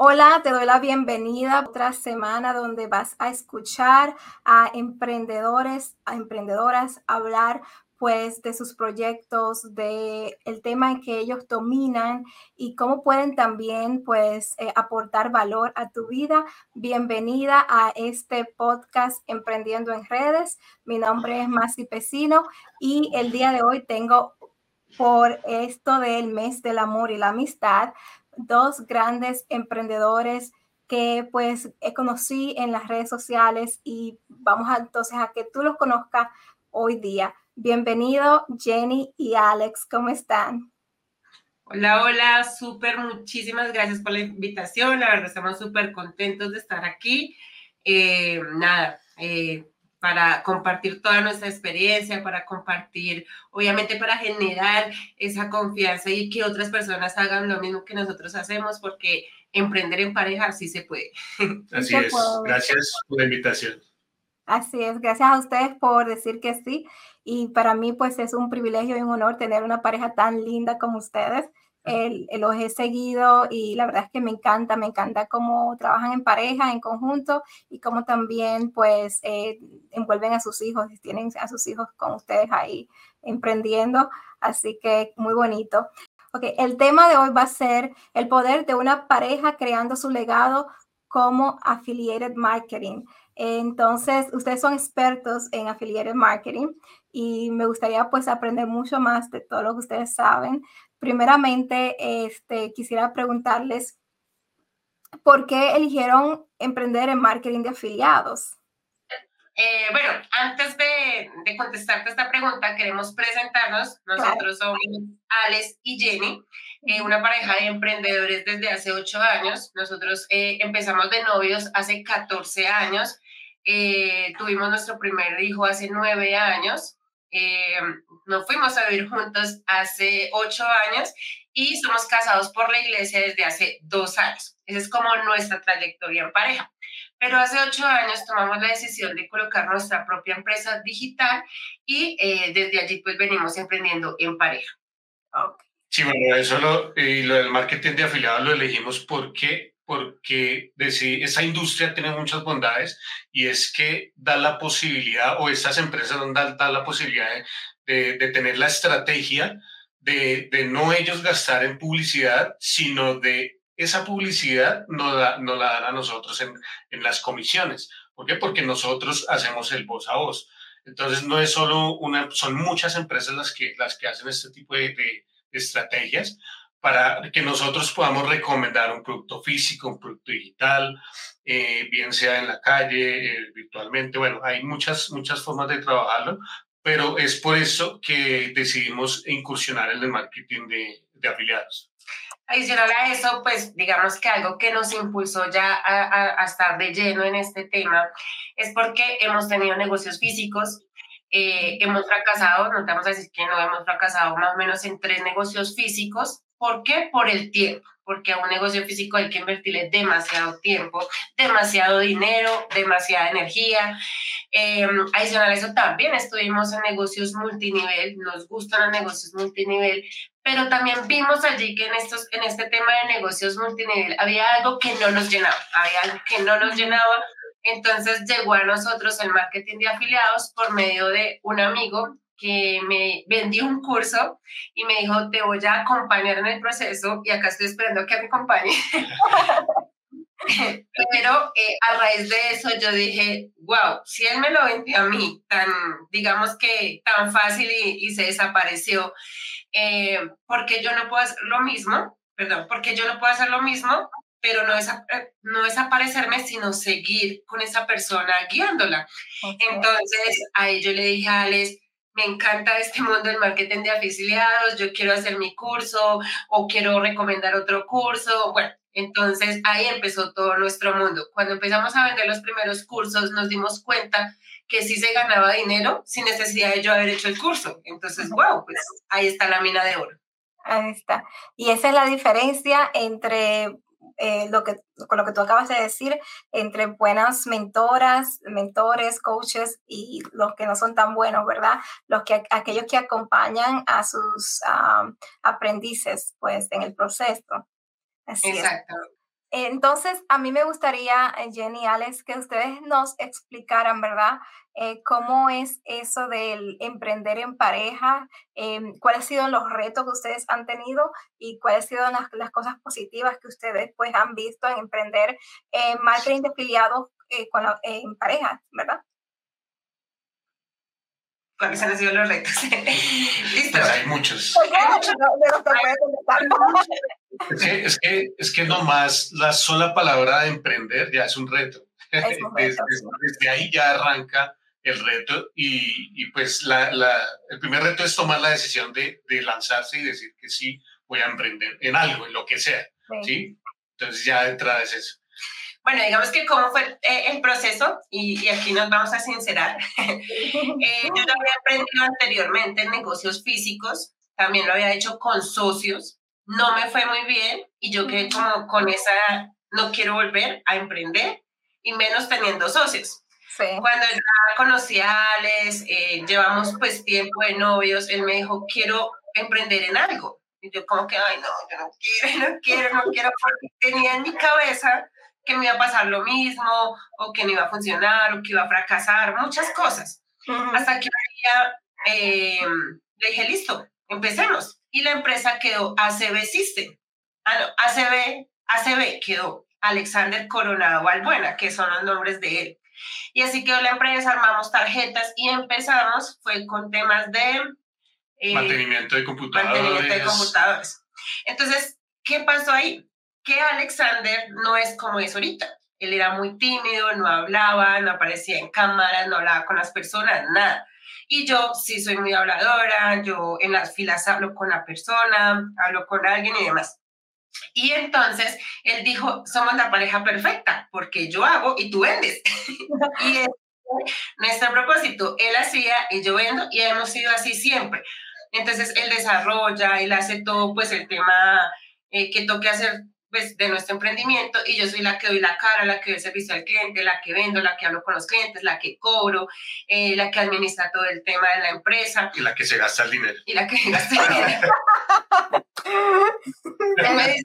Hola, te doy la bienvenida a otra semana donde vas a escuchar a emprendedores, a emprendedoras hablar pues de sus proyectos, de el tema en que ellos dominan y cómo pueden también pues eh, aportar valor a tu vida. Bienvenida a este podcast Emprendiendo en Redes. Mi nombre es Masi Pesino y el día de hoy tengo por esto del mes del amor y la amistad dos grandes emprendedores que pues conocí en las redes sociales y vamos entonces a que tú los conozcas hoy día. Bienvenido Jenny y Alex, ¿cómo están? Hola, hola, súper, muchísimas gracias por la invitación, la verdad estamos súper contentos de estar aquí. Eh, nada, eh, para compartir toda nuestra experiencia, para compartir, obviamente para generar esa confianza y que otras personas hagan lo mismo que nosotros hacemos, porque emprender en pareja sí se puede. Así es. Gracias por la invitación. Así es, gracias a ustedes por decir que sí. Y para mí, pues es un privilegio y un honor tener una pareja tan linda como ustedes el, los he seguido y la verdad es que me encanta, me encanta cómo trabajan en pareja, en conjunto y cómo también pues eh, envuelven a sus hijos tienen a sus hijos con ustedes ahí emprendiendo. Así que muy bonito. Ok, el tema de hoy va a ser el poder de una pareja creando su legado como affiliated marketing. Entonces, ustedes son expertos en affiliated marketing y me gustaría pues aprender mucho más de todo lo que ustedes saben. Primeramente, este, quisiera preguntarles, ¿por qué eligieron emprender en marketing de afiliados? Eh, bueno, antes de, de, contestarte esta pregunta, queremos presentarnos. Nosotros somos Alex y Jenny, eh, una pareja de emprendedores desde hace ocho años. Nosotros eh, empezamos de novios hace 14 años. tuvimos nuestro primer hijo hace nueve años eh, nos fuimos a vivir juntos hace ocho años y somos casados por la iglesia desde hace dos años. Esa es como nuestra trayectoria en pareja. Pero hace ocho años tomamos la decisión de colocar nuestra propia empresa digital y eh, desde allí pues venimos emprendiendo en pareja. Sí, bueno, eso lo, y lo del marketing de afiliados lo elegimos porque porque esa industria tiene muchas bondades y es que da la posibilidad, o estas empresas dan, da la posibilidad de, de, tener la estrategia de, de, no ellos gastar en publicidad, sino de esa publicidad no, da, no la dan a nosotros en, en las comisiones. ¿Por qué? Porque nosotros hacemos el voz a voz. Entonces no es solo una, son muchas empresas las que, las que hacen este tipo de, de estrategias, para que nosotros podamos recomendar un producto físico, un producto digital, eh, bien sea en la calle, eh, virtualmente. Bueno, hay muchas, muchas formas de trabajarlo, pero es por eso que decidimos incursionar en el marketing de, de afiliados. Adicional a eso, pues digamos que algo que nos impulsó ya a, a, estar de lleno en este tema es porque hemos tenido negocios físicos, eh, hemos fracasado, no te vamos a decir que no hemos fracasado más o menos en tres negocios físicos ¿Por qué? Por el tiempo, porque a un negocio físico hay que invertirle demasiado tiempo, demasiado dinero, demasiada energía. Eh, adicional a eso, también estuvimos en negocios multinivel, nos gustan los negocios multinivel, pero también vimos allí que en, estos, en este tema de negocios multinivel había algo que no nos llenaba, había algo que no nos llenaba. Entonces llegó a nosotros el marketing de afiliados por medio de un amigo que me vendió un curso y me dijo, te voy a acompañar en el proceso y acá estoy esperando que me acompañe. Pero eh, a raíz de eso yo dije, wow, si él me lo vendió a mí, tan, digamos que tan fácil y, se desapareció, eh, porque yo no puedo hacer lo mismo, perdón, porque yo no puedo hacer lo mismo, pero no es, no es aparecerme, sino seguir con esa persona guiándola. Entonces, a ello le dije a Alex, me encanta este mundo del marketing de afiliados, yo quiero hacer mi curso o quiero recomendar otro curso. Bueno, entonces ahí empezó todo nuestro mundo. Cuando empezamos a vender los primeros cursos, nos dimos cuenta que sí se ganaba dinero sin necesidad de yo haber hecho el curso. Entonces, wow, pues ahí está la mina de oro. Ahí está. Y esa es la diferencia entre eh, lo que, con lo que tú acabas de decir, entre buenas mentoras, mentores, coaches y los que no son tan buenos, ¿verdad? Los que, aquellos que acompañan a sus aprendices, pues, en el proceso. Así Exacto. Entonces, a mí me gustaría, eh, Jenny Alex, que ustedes nos explicaran, ¿verdad? Eh, ¿Cómo es eso del emprender en pareja? Eh, ¿Cuáles han sido los retos que ustedes han tenido y cuáles han sido las, las cosas positivas que ustedes pues, han visto en emprender en marketing de afiliados con en pareja, ¿verdad? ¿Cuáles han sido los retos? Listo. Pues hay muchos. Es que, es, que, es que nomás la sola palabra de emprender ya es un reto. desde, ahí ya arranca el reto y, y pues la, la, el primer reto es tomar la decisión de, de, lanzarse y decir que sí voy a emprender en algo, en lo que sea. ¿sí? Entonces ya de entrada es eso. Bueno, digamos que cómo fue eh, el proceso, y, y, aquí nos vamos a sincerar. eh, yo lo había aprendido anteriormente en negocios físicos, también lo había hecho con socios, no me fue muy bien y yo quedé como con esa, no quiero volver a emprender y menos teniendo socios. Sí. Cuando ya conocí a Alex, eh, llevamos pues tiempo de novios, él me dijo, quiero emprender en algo. Y yo como que, ay, no, yo no quiero, no quiero, no quiero, porque tenía en mi cabeza que me iba a pasar lo mismo, o que no iba a funcionar, o que iba a fracasar, muchas cosas. Hasta que un día eh, le dije, listo, empecemos. Y la empresa quedó ACB System. Ah, no, ACB, ACB quedó Alexander Coronado Valbuena, que son los nombres de él. Y así quedó la empresa, armamos tarjetas y empezamos, fue con temas de... Eh, mantenimiento de computadores. Mantenimiento de computadores. Entonces, ¿qué pasó ahí? Que Alexander no es como es ahorita. Él era muy tímido, no hablaba, no aparecía en cámara, no hablaba con las personas, nada. Y yo sí soy muy habladora, yo en las filas hablo con la persona, hablo con alguien y demás. Y entonces él dijo, somos la pareja perfecta, porque yo hago y tú vendes. y es nuestro propósito, él hacía y yo vendo y hemos sido así siempre. Entonces él desarrolla, él hace todo, pues el tema eh, que toque hacer pues, de nuestro emprendimiento y yo soy la que doy la cara, la que doy el servicio al cliente, la que vendo, la que hablo con los clientes, la que cobro, eh, la que administra todo el tema de la empresa. Y la que se gasta el dinero. Y la que gasta el dinero. él, me dice,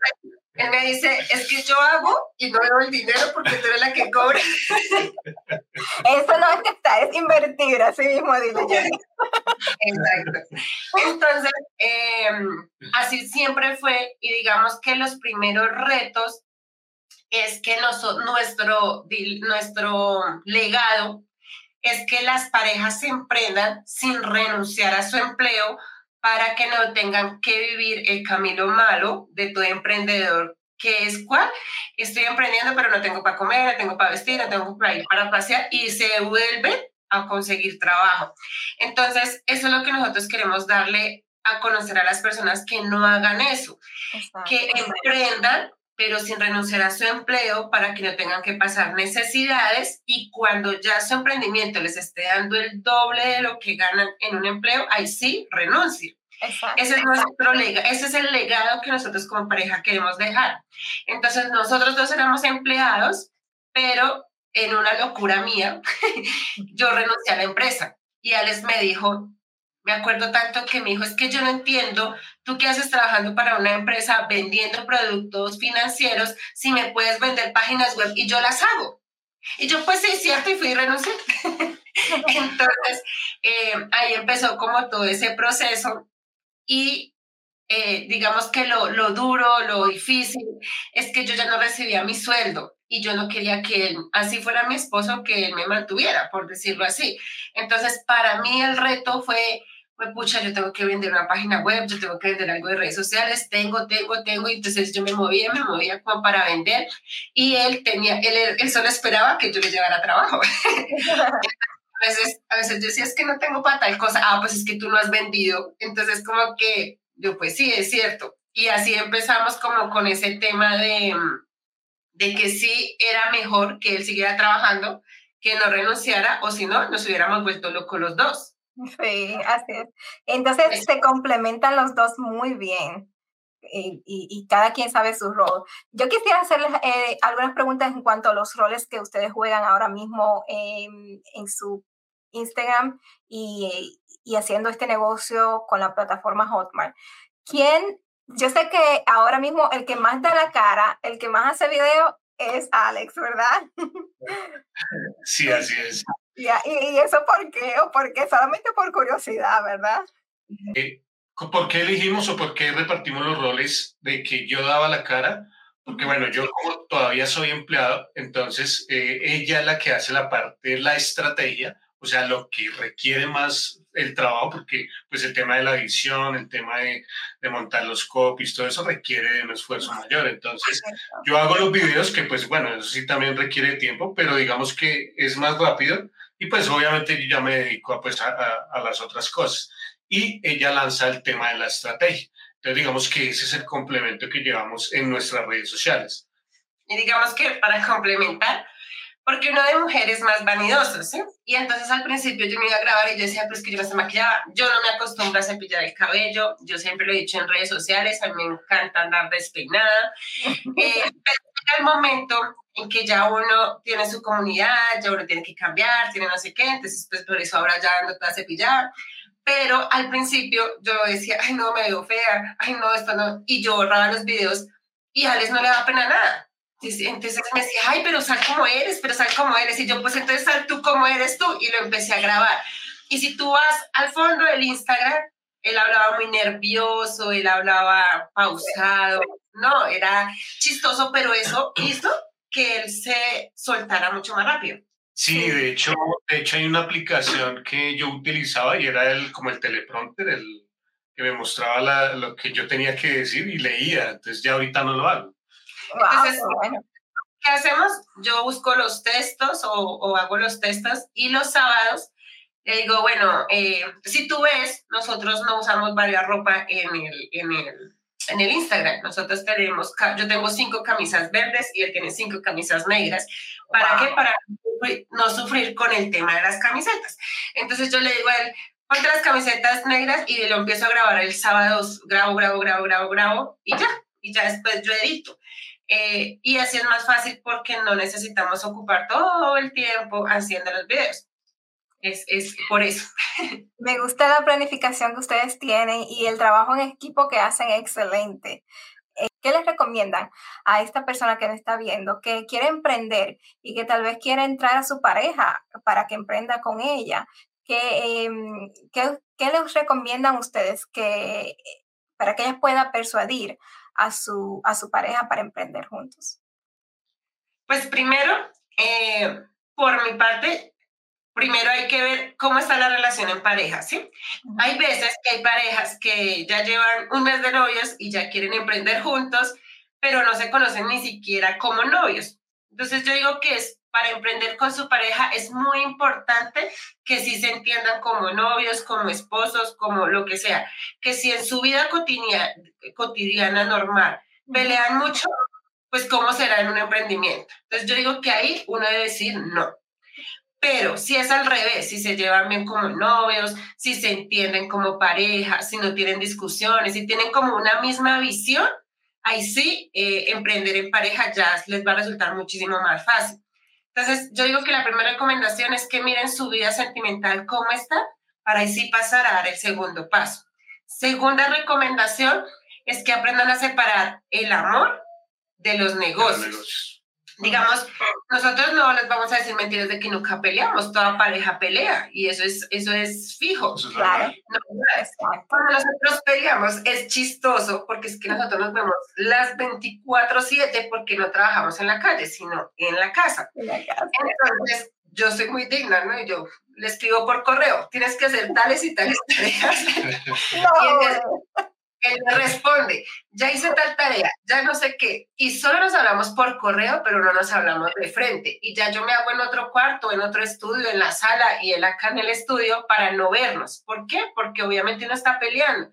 él me dice, es que yo hago y no doy el dinero porque tú eres la que cobra. Eso no es que está, es invertir, así mismo dile Exacto. Entonces, em, así siempre fue y digamos que los primeros retos es que nuestro, nuestro legado es que las parejas se emprendan sin renunciar a su empleo para que no tengan que vivir el camino malo de todo emprendedor que es cuál, estoy emprendiendo pero no tengo para comer, no tengo para vestir, no tengo para ir para pasear y se vuelve a conseguir trabajo. Entonces, eso es lo que nosotros queremos darle a conocer a las personas que no hagan eso, que emprendan pero sin renunciar a su empleo para que no tengan que pasar necesidades y cuando ya su emprendimiento les esté dando el doble de lo que ganan en un empleo, ahí sí renuncien. Ese es nuestro legado, ese es el legado que nosotros como pareja queremos dejar. Entonces, nosotros dos éramos empleados, pero en una locura mía, yo renuncié a la empresa. Y Alex me dijo, me acuerdo tanto que me dijo, es que yo no entiendo, tú qué haces trabajando para una empresa vendiendo productos financieros, si me puedes vender páginas web y yo las hago. Y yo, pues sí, cierto, y fui y renuncié. Entonces, eh, ahí empezó como todo ese proceso y eh, digamos que lo, lo duro, lo difícil, es que yo ya no recibía mi sueldo y yo no quería que él, así fuera mi esposo, que él me mantuviera, por decirlo así. Entonces, para mí el reto fue, pues pucha, yo tengo que vender una página web, yo tengo que vender algo de redes sociales, tengo, tengo, tengo, y entonces yo me movía, me movía como para vender, y él tenía, él, él solo esperaba que yo le llevara trabajo. a veces, a veces yo decía, es que no tengo para tal cosa, ah, pues es que tú no has vendido, entonces como que yo, pues sí, es cierto. Y así empezamos como con ese tema de, de que sí era mejor que él siguiera trabajando, que no renunciara, o si no, nos hubiéramos vuelto locos los dos. Sí, así es. Entonces se complementan los dos muy bien. Y, y, cada quien sabe su rol. Yo quisiera hacerles eh, algunas preguntas en cuanto a los roles que ustedes juegan ahora mismo en, en su Instagram y, y, haciendo este negocio con la plataforma Hotmart. ¿Quién yo sé que ahora mismo el que más da la cara, el que más hace video es Alex, ¿verdad? Sí, así es. ¿Y, y eso por qué? ¿O por qué? Solamente por curiosidad, ¿verdad? Eh, ¿Por qué elegimos o por qué repartimos los roles de que yo daba la cara? Porque bueno, yo como todavía soy empleado, entonces eh, ella es la que hace la parte, la estrategia, o sea, lo que requiere más el trabajo, porque pues el tema de la edición, el tema de, de montar los copies, todo eso requiere de un esfuerzo mayor. Entonces, yo hago los videos que pues bueno, eso sí también requiere tiempo, pero digamos que es más rápido y pues obviamente yo ya me dedico a, pues, a, a las otras cosas. Y ella lanza el tema de la estrategia. Entonces, digamos que ese es el complemento que llevamos en nuestras redes sociales. Y digamos que para complementar, porque uno de mujeres más vanidoso, ¿sí? Y entonces al principio yo me iba a grabar y yo decía, pues que yo no se maquillaba, yo no me acostumbro a cepillar el cabello, yo siempre lo he dicho en redes sociales, a mí me encanta andar despeinada, eh, pero llega el momento en que ya uno tiene su comunidad, ya uno tiene que cambiar, tiene no sé qué, entonces pues por eso ahora ya ando toda cepillada, pero al principio yo decía, ay no, me veo fea, ay no, esto no, y yo borraba los videos y a Alex no le da pena nada entonces me decía, ay, pero sal como eres, pero sal como eres. Y yo, pues entonces sal tú como eres tú. Y lo empecé a grabar. Y si tú vas al fondo del Instagram, él hablaba muy nervioso, él hablaba pausado. No, era chistoso, pero eso hizo que él se soltara mucho más rápido. Sí, de hecho, de hecho hay una aplicación que yo utilizaba y era el, como el teleprompter, el que me mostraba lo que yo tenía que decir y leía. Entonces ya ahorita no lo hago. Entonces, ¿qué hacemos? Yo busco los textos o, hago los textos y los sábados le digo, bueno, eh, si tú ves, nosotros no usamos varias ropa en el, en el, en el Instagram. Nosotros tenemos, yo tengo cinco camisas verdes y él tiene cinco camisas negras. ¿Para qué? Para no sufrir con el tema de las camisetas. Entonces yo le digo a él, ponte las camisetas negras y lo empiezo a grabar el sábado, grabo, grabo, grabo, grabo, grabo y ya. Y ya después yo edito. Eh, y así es más fácil porque no necesitamos ocupar todo el tiempo haciendo los videos. Es, es, por eso. Me gusta la planificación que ustedes tienen y el trabajo en equipo que hacen excelente. Eh, ¿Qué les recomiendan a esta persona que nos está viendo, que quiere emprender y que tal vez quiere entrar a su pareja para que emprenda con ella? ¿Qué, em, ¿qué, qué les recomiendan ustedes que, para que ella pueda persuadir a su, a su pareja para emprender juntos? Pues primero, eh, por mi parte, primero hay que ver cómo está la relación en pareja, ¿sí? Hay veces que hay parejas que ya llevan un mes de novios y ya quieren emprender juntos, pero no se conocen ni siquiera como novios. Entonces yo digo que es para emprender con su pareja es muy importante que sí se entiendan como novios, como esposos, como lo que sea. Que si en su vida cotidiana, cotidiana normal pelean mucho, pues cómo será en un emprendimiento. Entonces yo digo que ahí uno debe decir no. Pero si es al revés, si se llevan bien como novios, si se entienden como pareja, si no tienen discusiones, si tienen como una misma visión, ahí sí, eh, emprender en pareja ya les va a resultar muchísimo más fácil. Entonces, yo digo que la primera recomendación es que miren su vida sentimental cómo está, para así pasar a dar el segundo paso. Segunda recomendación es que aprendan a separar el amor de los negocios. Digamos, nosotros no les vamos a decir mentiras de que nunca peleamos, toda pareja pelea y eso es, eso es fijo. claro. cuando nosotros peleamos es chistoso porque es que nosotros nos vemos las 24/7 porque no trabajamos en la calle, sino en la casa. Entonces, yo soy muy digna, ¿no? Y yo le escribo por correo, tienes que hacer tales y tales tareas. no él me responde, ya hice tal tarea, ya no sé qué, y solo nos hablamos por correo, pero no nos hablamos de frente. Y ya yo me hago en otro cuarto, en otro estudio, en la sala y él acá en el estudio para no vernos. ¿Por qué? Porque obviamente uno está peleando.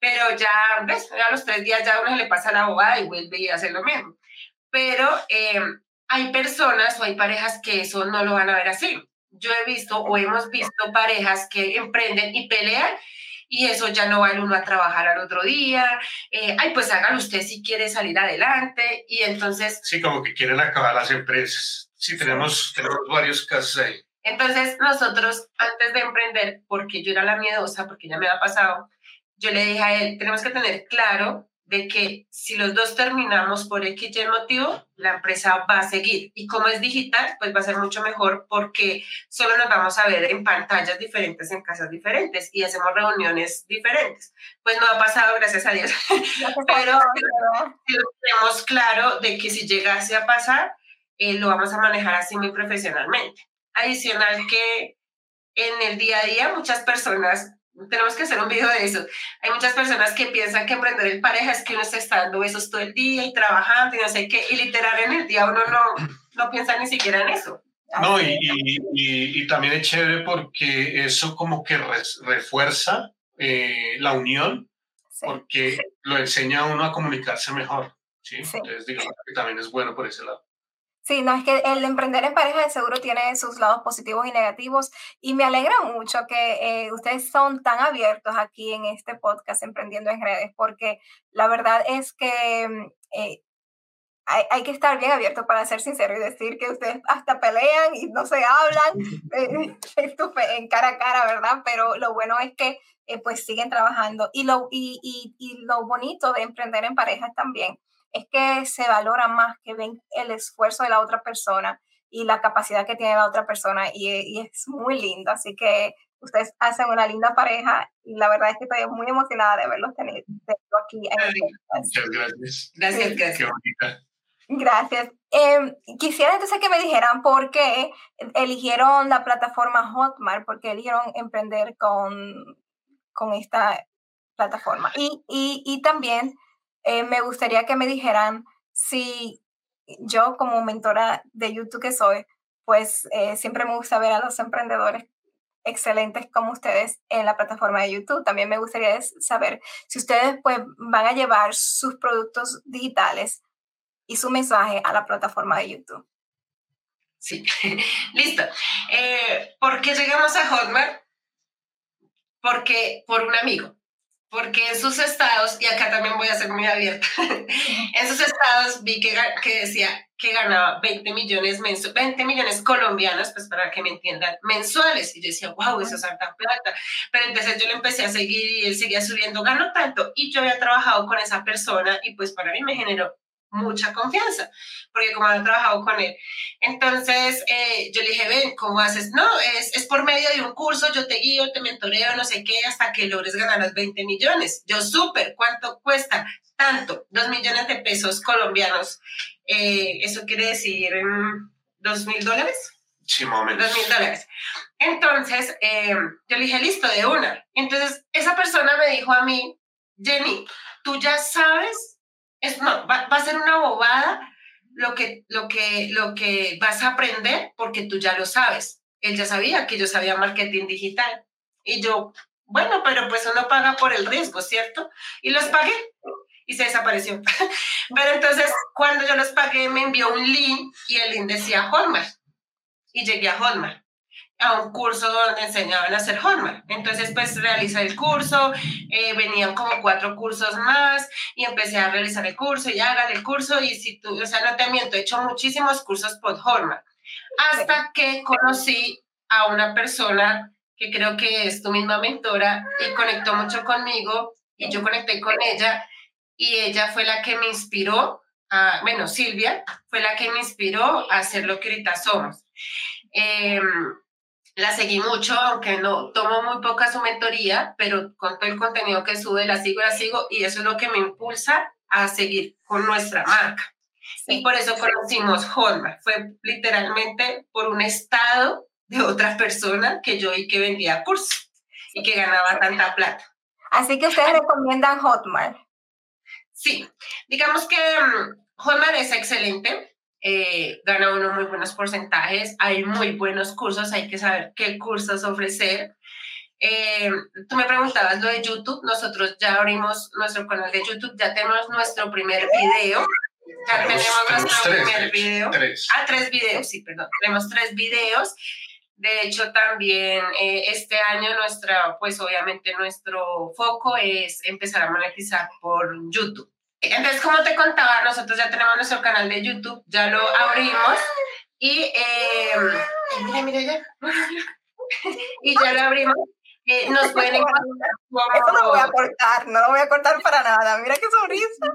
Pero ya, ¿ves? A los tres días ya uno se le pasa la abogada y vuelve y hace lo mismo. Pero eh, hay personas o hay parejas que eso no lo van a ver así. Yo he visto o hemos visto parejas que emprenden y pelean y eso ya no va el uno a trabajar al otro día, eh, ay, pues hágalo usted si quiere salir adelante, y entonces... Sí, como que quieren acabar las empresas. Sí, tenemos, tenemos varios casos ahí. Entonces, nosotros, antes de emprender, porque yo era la miedosa, porque ya me había pasado, yo le dije a él, tenemos que tener claro de que si los dos terminamos por X y motivo, la empresa va a seguir. Y como es digital, pues va a ser mucho mejor porque solo nos vamos a ver en pantallas diferentes, en casas diferentes y hacemos reuniones diferentes. Pues no ha pasado, gracias a Dios. Pero tenemos claro de que si llegase a pasar, eh, lo vamos a manejar así muy profesionalmente. Adicional que en el día a día muchas personas tenemos que hacer un video de eso. Hay muchas personas que piensan que emprender en pareja es que uno se está dando besos todo el día y trabajando y no sé qué, y literal en el día uno no, no piensa ni siquiera en eso. No, y, y, y, también es chévere porque eso como que refuerza eh, la unión, porque lo enseña a uno a comunicarse mejor. ¿sí? Entonces, digamos que también es bueno por ese lado. Sí, no, es que el emprender en pareja de seguro tiene sus lados positivos y negativos y me alegra mucho que eh, ustedes son tan abiertos aquí en este podcast Emprendiendo en Redes porque la verdad es que mm, eh, hay, hay, que estar bien abierto para ser sincero y decir que ustedes hasta pelean y no se hablan eh, en cara a cara, ¿verdad? Pero lo bueno es que pues siguen trabajando y lo, y, y, y lo bonito de emprender en pareja también es que se valora más, que ven el esfuerzo de la otra persona y la capacidad que tiene la otra persona y, es muy lindo. Así que ustedes hacen una linda pareja y la verdad es que estoy muy emocionada de verlos tenido aquí. Muchas gracias. Gracias, gracias. Gracias. Em, quisiera entonces que me dijeran por qué eligieron la plataforma Hotmart, por qué eligieron emprender con, con esta plataforma. Y, y, y también eh, me gustaría que me dijeran si yo como mentora de YouTube que soy, pues eh, siempre me gusta ver a los emprendedores excelentes como ustedes en la plataforma de YouTube. También me gustaría saber si ustedes pues van a llevar sus productos digitales y su mensaje a la plataforma de YouTube. Sí, listo. Eh, ¿Por qué llegamos a Hotmart? Porque por un amigo porque en sus estados, y acá también voy a ser muy abierta, en sus estados vi que, que decía que ganaba 20 millones, 20 millones colombianos, pues para que me entiendan, mensuales. Y yo decía, wow, eso es alta plata. Pero entonces yo le empecé a seguir y él seguía subiendo, gano tanto. Y yo había trabajado con esa persona y pues para mí me generó mucha confianza, porque como había trabajado con él. Entonces eh, yo le dije, ven, ¿cómo haces? No, es, es por medio de un curso, yo te guío, te mentoreo, no sé qué, hasta que logres ganar los 20 millones. Yo súper, ¿cuánto cuesta? Tanto, dos millones de pesos colombianos. Eh, eso quiere decir dos mil dólares. Sí, más Dos mil dólares. Entonces, eh, yo le dije, listo, de una. Entonces, esa persona me dijo a mí, Jenny, tú ya sabes es, no, va, a ser una bobada lo que, lo, que, lo que vas a aprender porque tú ya lo sabes. Él ya sabía que yo sabía marketing digital. Y yo, bueno, pero pues uno paga por el riesgo, ¿cierto? Y los pagué y se desapareció. pero entonces, cuando yo los pagué, me envió un link y el link decía Hotmart. Y llegué a Hotmart a un curso donde enseñaban a hacer Hotmart. Entonces, pues realicé el curso, eh, venían como cuatro cursos más y empecé a realizar el curso y hagan el curso y si tú, o sea, no te miento, he hecho muchísimos cursos por Hotmart. Hasta que conocí a una persona que creo que es tu misma mentora y conectó mucho conmigo y yo conecté con ella y ella fue la que me inspiró, a, bueno, Silvia fue la que me inspiró a hacer lo que ahorita somos. Eh, la seguí mucho, aunque no tomo muy poca su mentoría, pero con todo el contenido que sube, la sigo, la sigo, y eso es lo que me impulsa a seguir con nuestra marca. Y por eso conocimos Hotmart. Fue literalmente por un estado de otra persona que yo y que vendía cursos y que ganaba tanta plata. Así que ustedes recomiendan Hotmart. Sí, digamos que mm, Hotmart es excelente eh, gana uno muy buenos porcentajes, hay muy buenos cursos, hay que saber qué cursos ofrecer. Eh, tú me preguntabas lo de YouTube, nosotros ya abrimos nuestro canal de YouTube, ya tenemos nuestro primer video. Ya tenemos, nuestro primer video. Ah, tres videos, sí, perdón. Tenemos tres videos. De hecho, también eh, este año nuestra, pues obviamente nuestro foco es empezar a monetizar por YouTube. Entonces, como te contaba, nosotros ya tenemos nuestro canal de YouTube, ya lo abrimos y, eh, mira, mira ya, y ya lo abrimos Eh, nos pueden encontrar Eso no lo voy a cortar, no lo voy a cortar para nada. Mira qué sonrisa.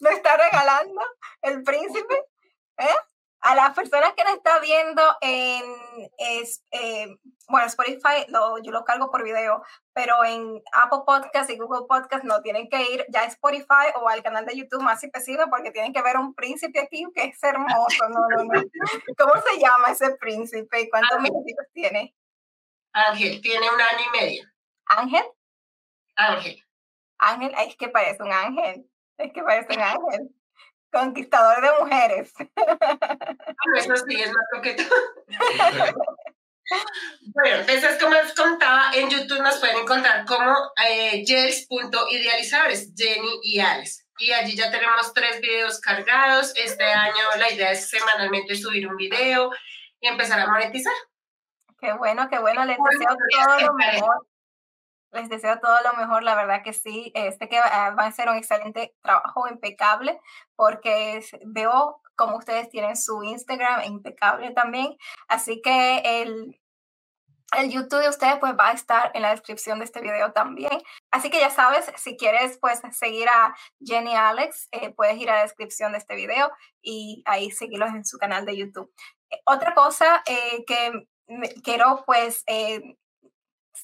Me está regalando el príncipe. ¿eh? A las personas que nos está viendo en es, eh, bueno, Spotify lo, yo lo cargo por video, pero en Apple Podcast y Google Podcast no tienen que ir ya a Spotify o al canal de YouTube más específico porque tienen que ver un príncipe aquí que es hermoso. No, no, no. ¿Cómo se llama ese príncipe y cuántos minutos tiene? Ángel, tiene un año y medio. ¿Ángel? Ángel. Ángel, es que parece un ángel. Es que parece un ángel. Conquistador de mujeres. Eso sí, es más coqueto. Bueno, entonces como les contaba, en YouTube nos pueden encontrar como eh, gels.idealizadores, Jenny y Alex. Y allí ya tenemos tres videos cargados. Este año la idea es semanalmente subir un video y empezar a monetizar. Qué bueno, qué bueno. Les deseo todo lo mejor. Les deseo todo lo mejor, la verdad que sí. Este que va a ser un excelente trabajo, impecable, porque veo como ustedes tienen su Instagram impecable también. Así que el, el YouTube de ustedes pues va a estar en la descripción de este video también. Así que ya sabes, si quieres pues seguir a Jenny Alex, eh, puedes ir a la descripción de este video y ahí seguirlos en su canal de YouTube. Eh, otra cosa eh, que quiero pues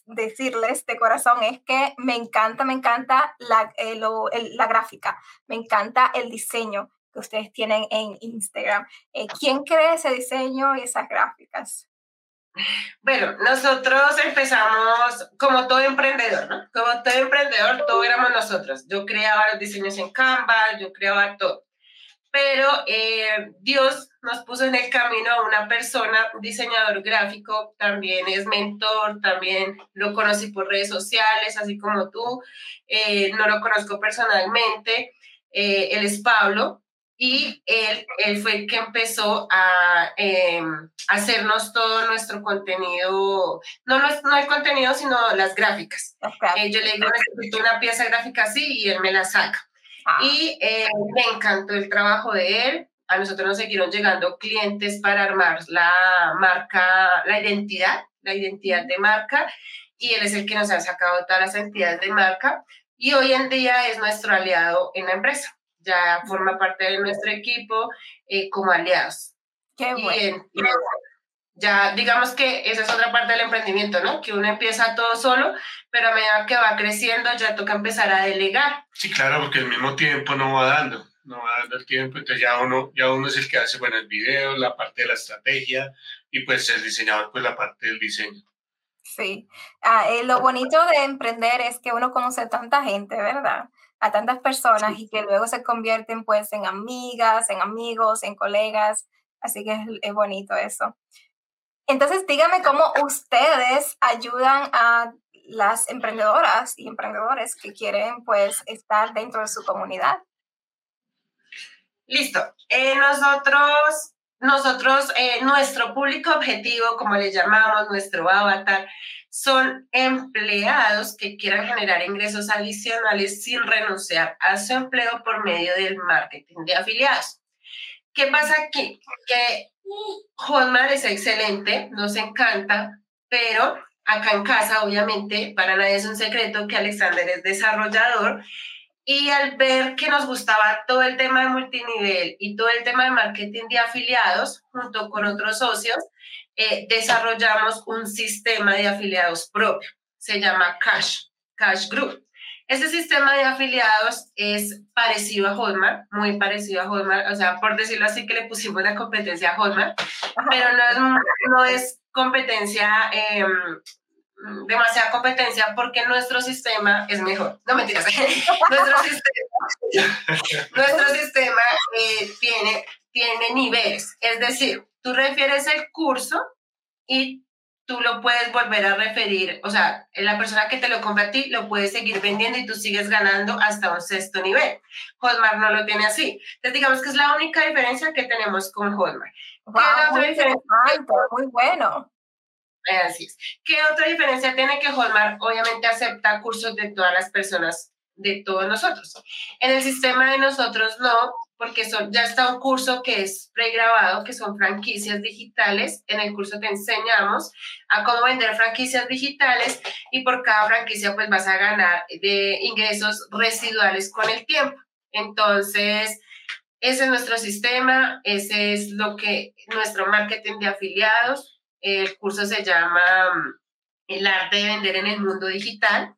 decirles de corazón es que me encanta, me encanta la, la gráfica, me encanta el diseño que ustedes tienen en Instagram. Eh, ¿Quién crea ese diseño y esas gráficas? Bueno, nosotros empezamos como todo emprendedor, ¿no? Como todo emprendedor, todo éramos nosotros. Yo creaba los diseños en Canva, yo creaba todo. Pero eh, Dios nos puso en el camino a una persona, un diseñador gráfico, también es mentor, también lo conocí por redes sociales, así como tú. Eh, no lo conozco personalmente. él es Pablo, y él, él fue el que empezó a eh, hacernos todo nuestro contenido, no, no el contenido, sino las gráficas. Eh, yo le digo, necesito una pieza gráfica así y él me la saca. Ah. Y eh, me encantó el trabajo de él. A nosotros nos siguieron llegando clientes para armar la marca, la identidad, la identidad de marca. Y él es el que nos ha sacado todas las entidades de marca. Y hoy en día es nuestro aliado en la empresa ya forma parte de nuestro equipo eh, como aliados. Qué bueno. Ya digamos que esa es otra parte del emprendimiento, ¿no? Que uno empieza todo solo, pero a medida que va creciendo ya toca empezar a delegar. Sí, claro, porque el mismo tiempo no va dando, no va dando el tiempo, entonces ya uno, ya uno es el que hace, bueno, el video, la parte de la estrategia y pues el diseñador, pues la parte del diseño. Sí, ah, eh, lo bonito de emprender es que uno conoce tanta gente, ¿verdad? a tantas personas y que luego se convierten pues en amigas, en amigos, en colegas. Así que es, bonito eso. Entonces, dígame cómo ustedes ayudan a las emprendedoras y emprendedores que quieren pues estar dentro de su comunidad. Listo. Eh, nosotros, nosotros, eh, nuestro público objetivo, como le llamamos, nuestro avatar, son empleados que quieran generar ingresos adicionales sin renunciar a su empleo por medio del marketing de afiliados. ¿Qué pasa aquí? Que Hotmart es excelente, nos encanta, pero acá en casa, obviamente, para nadie es un secreto que Alexander es desarrollador y al ver que nos gustaba todo el tema de multinivel y todo el tema de marketing de afiliados, junto con otros socios, eh, desarrollamos un sistema de afiliados propio. Se llama Cash, Cash Group. Ese sistema de afiliados es parecido a Hotmart, muy parecido a Hotmart, o sea, por decirlo así que le pusimos la competencia a Hotmart, pero no es, no es competencia, eh, demasiada competencia porque nuestro sistema es mejor. No mentiras, nuestro sistema, nuestro sistema eh, tiene, tiene niveles, es decir, tú refieres el curso y tú lo puedes volver a referir, o sea, la persona que te lo compra a ti lo puedes seguir vendiendo y tú sigues ganando hasta un sexto nivel. Hotmart no lo tiene así. Entonces, digamos que es la única diferencia que tenemos con Hotmart. Wow, muy, muy bueno. Así es. ¿Qué otra diferencia tiene que Hotmart? Obviamente acepta cursos de todas las personas de todos nosotros. En el sistema de nosotros no, porque son, ya está un curso que es pregrabado, que son franquicias digitales. En el curso te enseñamos a cómo vender franquicias digitales y por cada franquicia pues vas a ganar de ingresos residuales con el tiempo. Entonces, ese es nuestro sistema, ese es lo que nuestro marketing de afiliados. El curso se llama mm, El arte de vender en el mundo digital.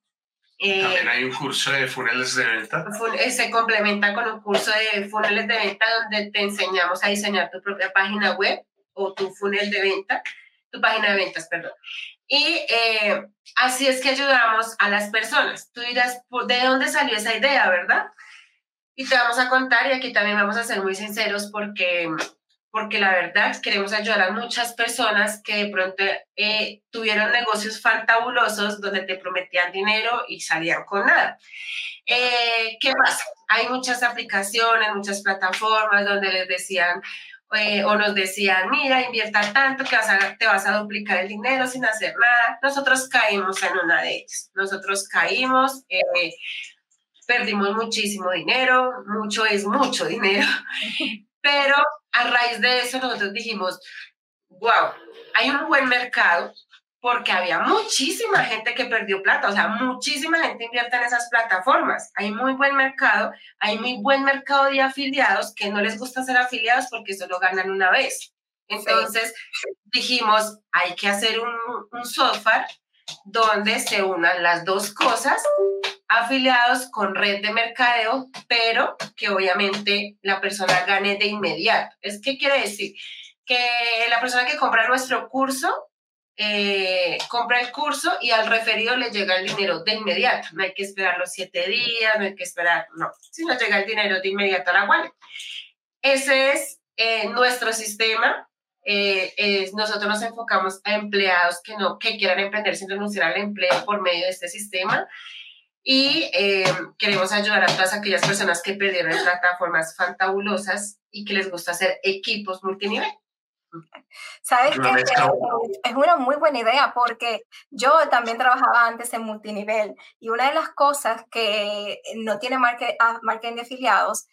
También eh, hay un curso de funnels de venta. Eh, se complementa con un curso de funnels de venta donde te enseñamos a diseñar tu propia página web o tu funnel de venta, tu página de ventas, perdón. Y eh, así es que ayudamos a las personas. Tú dirás, ¿de dónde salió esa idea, verdad? Y te vamos a contar, y aquí también vamos a ser muy sinceros porque, porque la verdad queremos ayudar a muchas personas que de pronto eh, tuvieron negocios fantabulosos donde te prometían dinero y salían con nada. Eh, ¿Qué pasa? Hay muchas aplicaciones, muchas plataformas donde les decían eh, o nos decían, mira, invierta tanto que vas a, te vas a duplicar el dinero sin hacer nada. Nosotros caímos en una de ellas. Nosotros caímos, perdimos muchísimo dinero, mucho es mucho dinero, pero a raíz de eso nosotros dijimos, wow, hay un buen mercado porque había muchísima gente que perdió plata, o sea, muchísima gente invierte en esas plataformas. Hay muy buen mercado, hay muy buen mercado de afiliados que no les gusta ser afiliados porque solo ganan una vez. Entonces dijimos, hay que hacer un, un software donde se unan las dos cosas afiliados con red de mercadeo, pero que obviamente la persona gane de inmediato. ¿Es qué quiere decir? Que la persona que compra nuestro curso eh, compra el curso y al referido le llega el dinero de inmediato. No hay que esperar los siete días, no hay que esperar, no, sino llega el dinero de inmediato a la wallet. Ese es eh, nuestro sistema. Eh, nosotros nos enfocamos a empleados que no que quieran emprender sin renunciar al empleo por medio de este sistema y eh, queremos ayudar a todas aquellas personas que perdieron plataformas fantabulosas y que les gusta hacer equipos multinivel. Sabes que es una muy buena idea porque yo también trabajaba antes en multinivel y una de las cosas que no tiene ah, marketing de afiliados,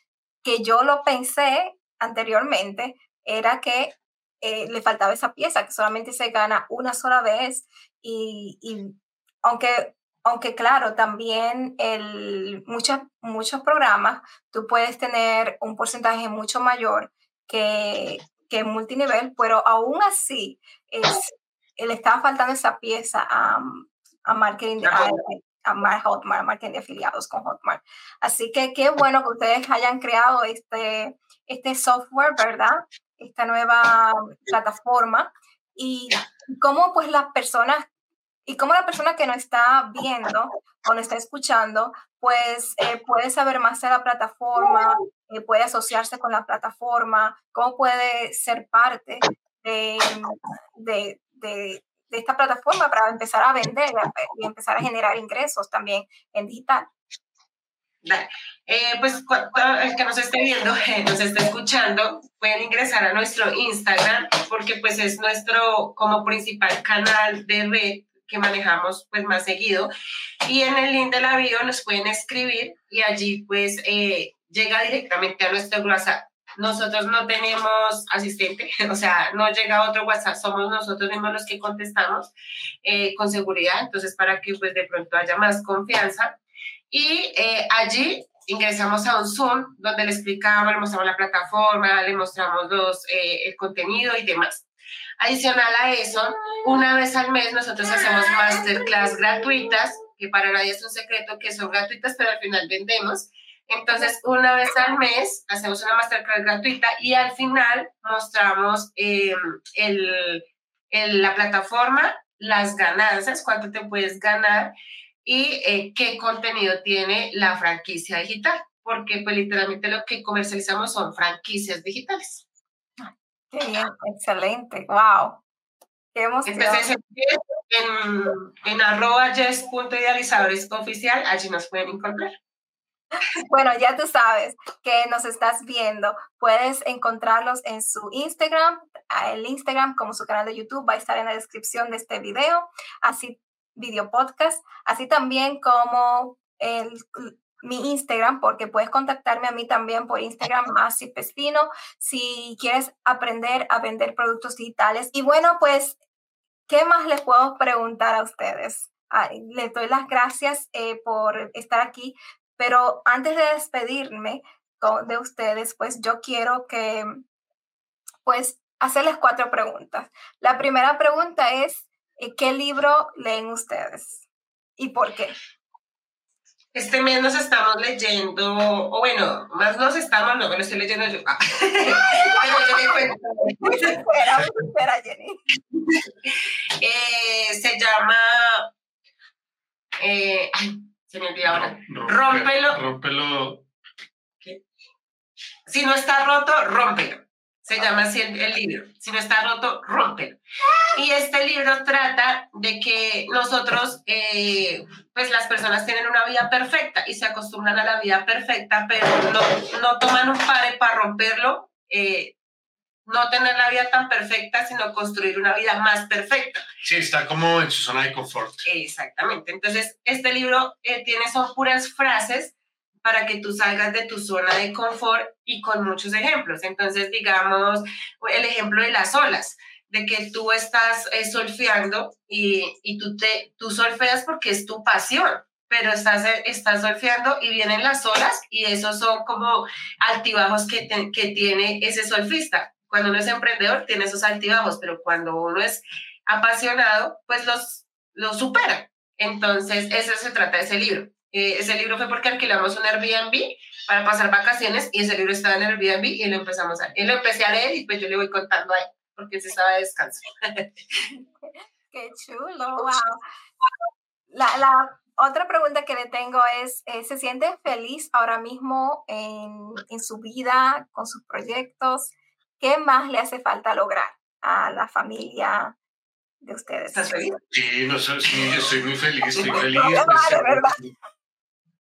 que yo lo pensé anteriormente, era que eh, le faltaba esa pieza, que solamente se gana una sola vez y, y aunque aunque claro, también el, muchos, muchos programas tú puedes tener un porcentaje mucho mayor que, que multinivel, pero aún así es, le estaba faltando esa pieza a, a marketing, a, a, Hotmart, marketing de afiliados con Hotmart. Así que qué bueno que ustedes hayan creado este, este software, ¿verdad? Esta nueva plataforma y cómo pues las personas y cómo la persona que no está viendo o no está escuchando, pues eh, puede saber más de la plataforma, eh, puede asociarse con la plataforma, cómo puede ser parte de, de, de, esta plataforma para empezar a vender y empezar a generar ingresos también en digital. Eh, pues el que nos esté viendo, nos esté escuchando, pueden ingresar a nuestro Instagram porque pues es nuestro como principal canal de red que manejamos pues más seguido. Y en el link de la bio nos pueden escribir y allí pues eh, llega directamente a nuestro WhatsApp. Nosotros no tenemos asistente, o sea, no llega otro WhatsApp, somos nosotros mismos los que contestamos eh, con seguridad, entonces para que pues de pronto haya más confianza. Y eh, allí ingresamos a un Zoom donde le explicamos, le mostramos la plataforma, le mostramos los, el contenido y demás. Adicional a eso, una vez al mes nosotros hacemos masterclass gratuitas, que para nadie es un secreto que son gratuitas, pero al final vendemos. Entonces, una vez al mes hacemos una masterclass gratuita y al final mostramos em, el, el, la plataforma, las ganancias, cuánto te puedes ganar y eh, qué contenido tiene la franquicia digital, porque pues literalmente lo que comercializamos son franquicias digitales. Qué bien, excelente, wow. Qué emoción. en, en arroba yes.idealizadores oficial, allí nos pueden encontrar. Bueno, ya tú sabes que nos estás viendo. Puedes encontrarlos en su Instagram. El Instagram, como su canal de YouTube, va a estar en la descripción de este video, así video podcast, así también como el, mi Instagram, porque puedes contactarme a mí también por Instagram, Masi Pestino, si quieres aprender a vender productos digitales. Y bueno, pues, ¿qué más les puedo preguntar a ustedes? les doy las gracias eh, por estar aquí, pero antes de despedirme de ustedes, pues yo quiero que, pues, hacerles cuatro preguntas. La primera pregunta es, eh, ¿qué libro leen ustedes? ¿Y por qué? Este mes nos estamos leyendo, o bueno, más nos estamos, no me lo estoy leyendo yo. Ah. Pero yo espera, espera, Jenny. Eh, se llama. Eh, ay, se me olvidó ahora. Rómpelo. Rómpelo. ¿Qué? Si no está roto, rómpelo. Se llama así el, libro. Si no está roto, rómpelo. Y este libro trata de que nosotros, eh, pues las personas tienen una vida perfecta y se acostumbran a la vida perfecta, pero no, no toman un pare para romperlo, eh, no tener la vida tan perfecta, sino construir una vida más perfecta. Sí, está como en su zona de confort. Exactamente. Entonces, este libro eh, tiene, son puras frases para que tú salgas de tu zona de confort y con muchos ejemplos. Entonces, digamos, el ejemplo de las olas, de que tú estás eh, solfeando y, y, tú, te, tú solfeas porque es tu pasión, pero estás, eh, estás solfeando y vienen las olas y esos son como altibajos que, que tiene ese solfista. Cuando uno es emprendedor tiene esos altibajos, pero cuando uno es apasionado, pues los, los supera. Entonces, eso se trata de ese libro. Eh, ese libro fue porque alquilamos un Airbnb para pasar vacaciones y ese libro estaba en Airbnb y lo empezamos a, y lo empecé a leer y pues yo le voy contando a él porque se estaba de descanso. Qué chulo, wow. La, la, otra pregunta que le tengo es, eh, ¿se siente feliz ahora mismo en, en su vida, con sus proyectos? ¿Qué más le hace falta lograr a la familia, de ustedes. ¿Estás feliz? Sí, no, sí, yo estoy muy feliz, estoy feliz.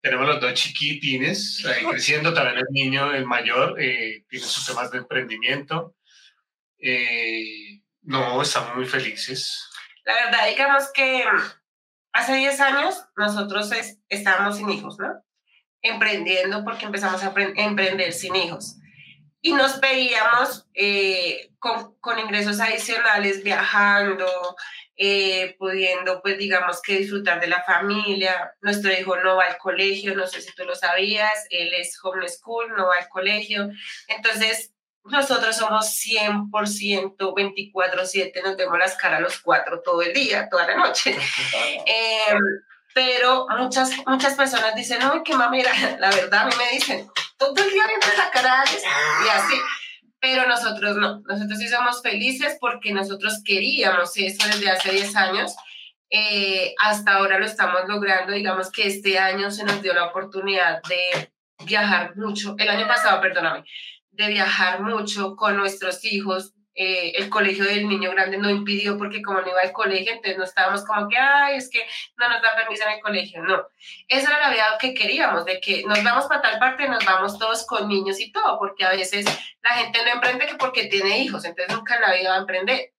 Tenemos los dos chiquitines ahí creciendo, también el niño, el mayor, eh, tiene sus temas de emprendimiento. Eh, no, estamos muy felices. La verdad, digamos que hace 10 años nosotros estábamos sin hijos, ¿no? Emprendiendo porque empezamos a emprender sin hijos. Y nos veíamos eh, con, con, ingresos adicionales, viajando, eh, pudiendo, pues digamos que disfrutar de la familia. Nuestro hijo no va al colegio, no sé si tú lo sabías, él es homeschool, no va al colegio. Entonces, nosotros somos 100%, 24/7, nos vemos las caras los cuatro todo el día, toda la noche. eh, pero muchas, muchas personas dicen, no, qué mamera, la verdad a mí me dicen, todo el día viendo la cara y así pero nosotros no, nosotros sí somos felices porque nosotros queríamos eso desde hace 10 años. Eh, hasta ahora lo estamos logrando, digamos que este año se nos dio la oportunidad de viajar mucho, el año pasado, perdóname, de viajar mucho con nuestros hijos, eh, el colegio del niño grande no impidió porque como no iba al colegio, entonces no estábamos como que, ay, es que no nos da permiso en el colegio, no. Esa era la vida que queríamos, de que nos vamos para tal parte, nos vamos todos con niños y todo, porque a veces la gente no emprende que porque tiene hijos, entonces nunca en la vida va a emprender.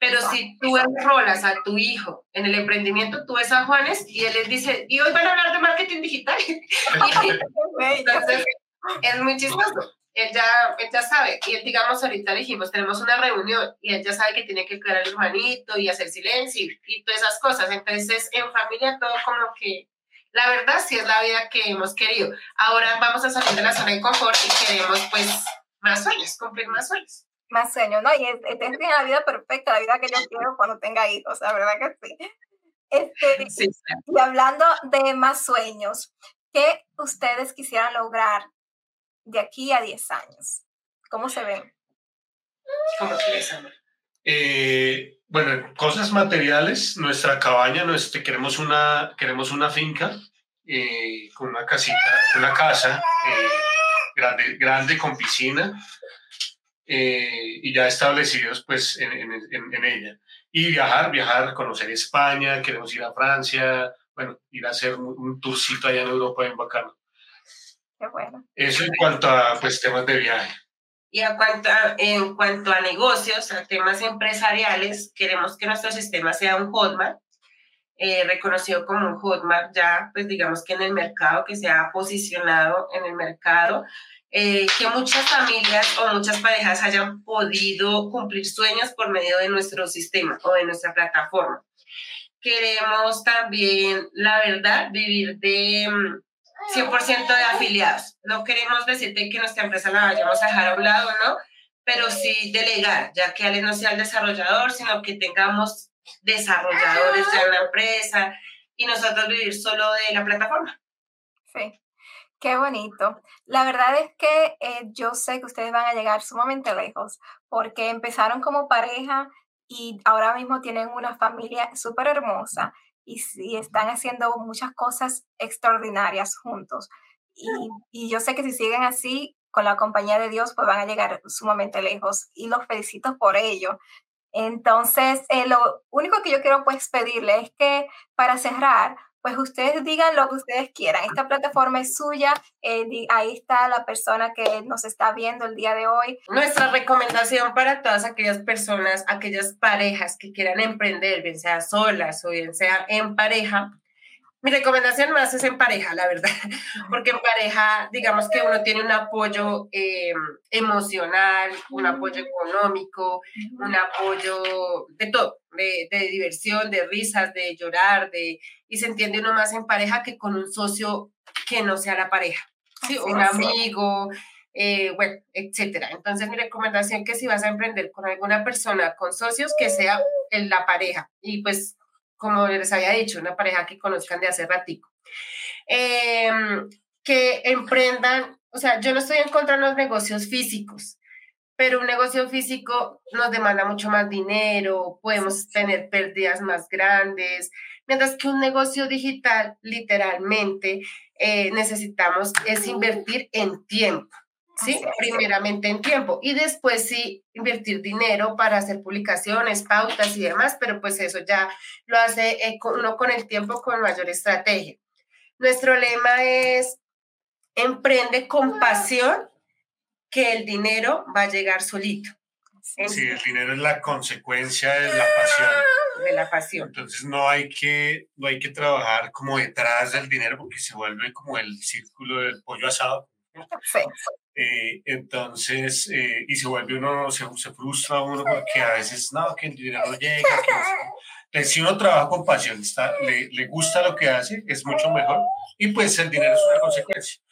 Pero si tú enrolas a tu hijo en el emprendimiento, tú ves a Juanes y él les dice, y hoy van a hablar de marketing digital. entonces, es muy chistoso él ya, él ya sabe, y él, digamos, ahorita dijimos, tenemos una reunión y él ya sabe que tiene que cuidar al hermanito y hacer silencio y, todas esas cosas. Entonces, en familia todo como que, la verdad sí es la vida que hemos querido. Ahora vamos a salir de la zona de confort y queremos pues más sueños, cumplir más sueños. Más sueños, ¿no? Y es, la vida perfecta, la vida que yo quiero cuando tenga hijos, la verdad que sí. Este, sí, sí. Y hablando de más sueños, ¿qué ustedes quisieran lograr de aquí a 10 años? ¿Cómo se ven? ¿Cómo eh, bueno, cosas materiales, nuestra cabaña, nuestra, queremos, una, queremos una finca eh, con una casita, una casa eh, grande, grande con piscina y ya establecidos pues en, ella. Y viajar, viajar, conocer España, queremos ir a Francia, bueno, ir a hacer un, un tourcito allá en Europa en bacano bueno. Eso en cuanto a pues, temas de viaje. Y a cuanto en cuanto a negocios, a temas empresariales, queremos que nuestro sistema sea un Hotmart, eh, reconocido como un Hotmart ya, pues digamos que en el mercado, que se ha posicionado en el mercado, eh, que muchas familias o muchas parejas hayan podido cumplir sueños por medio de nuestro sistema o de nuestra plataforma. Queremos también, la verdad, vivir de 100% mm, de afiliados. No queremos decirte que nuestra empresa la vayamos a dejar a un lado, ¿no? Pero sí delegar, ya que Ale no sea el desarrollador, sino que tengamos desarrolladores de una empresa y nosotros vivir solo de la plataforma. Sí, qué bonito. La verdad es que eh, yo sé que ustedes van a llegar sumamente lejos porque empezaron como pareja y ahora mismo tienen una familia súper hermosa y, y, están haciendo muchas cosas extraordinarias juntos. Y, y yo sé que si siguen así, con la compañía de Dios, pues van a llegar sumamente lejos y los felicito por ello. Entonces, eh, lo único que yo quiero pues pedirle es que para cerrar, pues ustedes digan lo que ustedes quieran. Esta plataforma es suya, eh, ahí está la persona que nos está viendo el día de hoy. Nuestra recomendación para todas aquellas personas, aquellas parejas que quieran emprender, bien sea solas o bien sea en pareja, mi recomendación más es en pareja, la verdad, porque en pareja, digamos que uno tiene un apoyo eh, emocional, un apoyo económico, un apoyo de todo, de, diversión, de risas, de llorar, de, y se entiende uno más en pareja que con un socio que no sea la pareja, ¿sí? un amigo, eh, bueno, etcétera. Entonces, mi recomendación es que si vas a emprender con alguna persona, con socios, que sea en la pareja. Y pues como les había dicho, una pareja que conozcan de hace ratico. Em, que emprendan, o sea, yo no estoy en contra de los negocios físicos, pero un negocio físico nos demanda mucho más dinero, podemos tener pérdidas más grandes, mientras que un negocio digital, literalmente, eh, necesitamos es invertir en tiempo. ¿Sí? Primeramente en tiempo y después sí invertir dinero para hacer publicaciones, pautas y demás, pero pues eso ya lo hace eh, uno con el tiempo con mayor estrategia. Nuestro lema es emprende con pasión que el dinero va a llegar solito. Sí, el dinero es la consecuencia de la pasión. De la pasión. Entonces no hay que, no hay que trabajar como detrás del dinero porque se vuelve como el círculo del pollo asado. Sí. Eh, entonces, eh, y se vuelve uno, se, se, frustra uno porque a veces, no, que el dinero no llega. Que si uno trabaja con pasión, está, le, le, gusta lo que hace, es mucho mejor y pues el dinero es una consecuencia.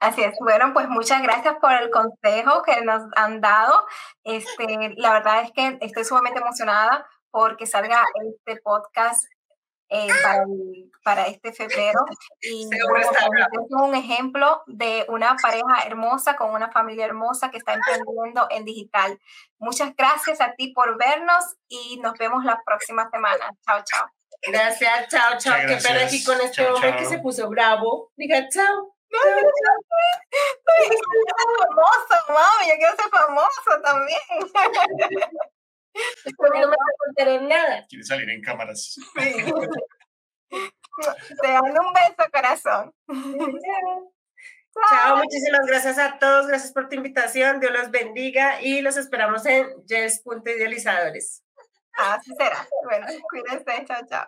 Así es. Bueno, pues muchas gracias por el consejo que nos han dado. Este, la verdad es que estoy sumamente emocionada porque salga este podcast eh, para, para, este febrero. Y es un ejemplo de una pareja hermosa con una familia hermosa que está emprendiendo en digital. Muchas gracias a ti por vernos y nos vemos la próxima semana. Chao, chao. Gracias, chao, chao. Qué pena aquí con este hombre que se puso bravo. Diga chao. No, Soy famoso, mami, yo quiero ser famoso también. Después no me nada. Quiere salir en cámaras. Sí. Te mando un beso, corazón. Chao, muchísimas gracias a todos, gracias por tu invitación, Dios los bendiga y los esperamos en Yes.idealizadores. Así será. Bueno, cuídense, chao, chao.